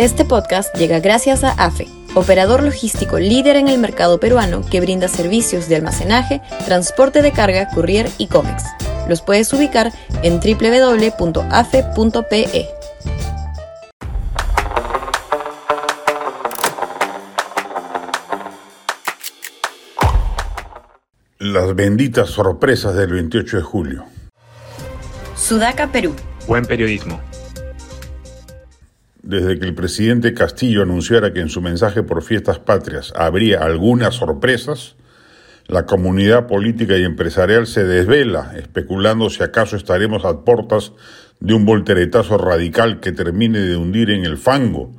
Este podcast llega gracias a AFE, operador logístico líder en el mercado peruano que brinda servicios de almacenaje, transporte de carga, courier y cómics. Los puedes ubicar en www.afe.pe. Las benditas sorpresas del 28 de julio. Sudaca, Perú. Buen periodismo desde que el presidente Castillo anunciara que en su mensaje por fiestas patrias habría algunas sorpresas, la comunidad política y empresarial se desvela, especulando si acaso estaremos a puertas de un volteretazo radical que termine de hundir en el fango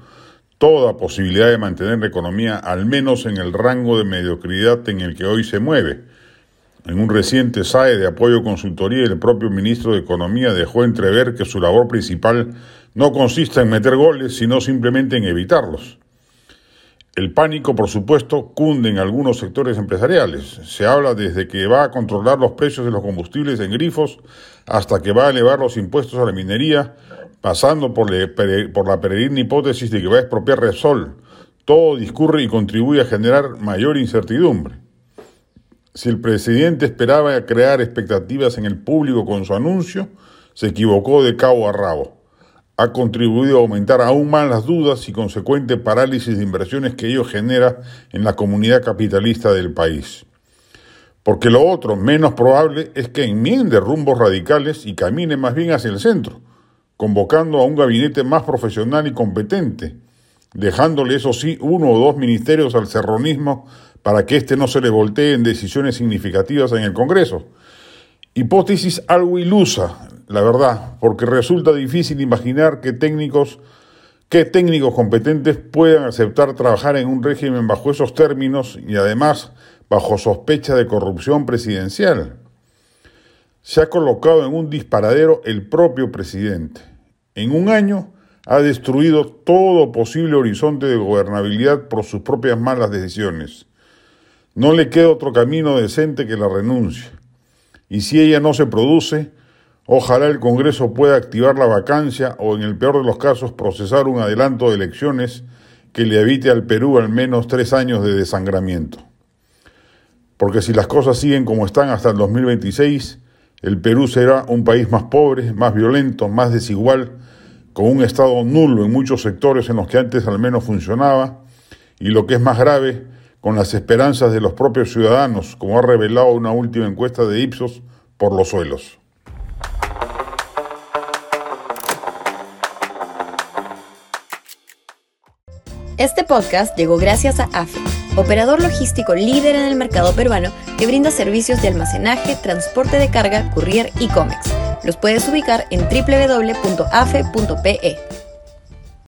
toda posibilidad de mantener la economía al menos en el rango de mediocridad en el que hoy se mueve. En un reciente SAE de apoyo consultoría, el propio ministro de Economía dejó entrever que su labor principal no consiste en meter goles, sino simplemente en evitarlos. El pánico, por supuesto, cunde en algunos sectores empresariales. Se habla desde que va a controlar los precios de los combustibles en grifos hasta que va a elevar los impuestos a la minería, pasando por, por la peregrina hipótesis de que va a expropiar Repsol. Todo discurre y contribuye a generar mayor incertidumbre. Si el presidente esperaba crear expectativas en el público con su anuncio, se equivocó de cabo a rabo ha contribuido a aumentar aún más las dudas y consecuente parálisis de inversiones que ello genera en la comunidad capitalista del país. Porque lo otro, menos probable, es que enmiende rumbos radicales y camine más bien hacia el centro, convocando a un gabinete más profesional y competente, dejándole, eso sí, uno o dos ministerios al cerronismo para que éste no se le voltee en decisiones significativas en el Congreso. Hipótesis algo ilusa, la verdad, porque resulta difícil imaginar que técnicos, que técnicos competentes puedan aceptar trabajar en un régimen bajo esos términos y además bajo sospecha de corrupción presidencial. Se ha colocado en un disparadero el propio presidente. En un año ha destruido todo posible horizonte de gobernabilidad por sus propias malas decisiones. No le queda otro camino decente que la renuncia. Y si ella no se produce, Ojalá el Congreso pueda activar la vacancia o, en el peor de los casos, procesar un adelanto de elecciones que le evite al Perú al menos tres años de desangramiento. Porque si las cosas siguen como están hasta el 2026, el Perú será un país más pobre, más violento, más desigual, con un Estado nulo en muchos sectores en los que antes al menos funcionaba, y lo que es más grave, con las esperanzas de los propios ciudadanos, como ha revelado una última encuesta de Ipsos, por los suelos. Este podcast llegó gracias a AFE, operador logístico líder en el mercado peruano que brinda servicios de almacenaje, transporte de carga, courier y cómics. Los puedes ubicar en www.afe.pe.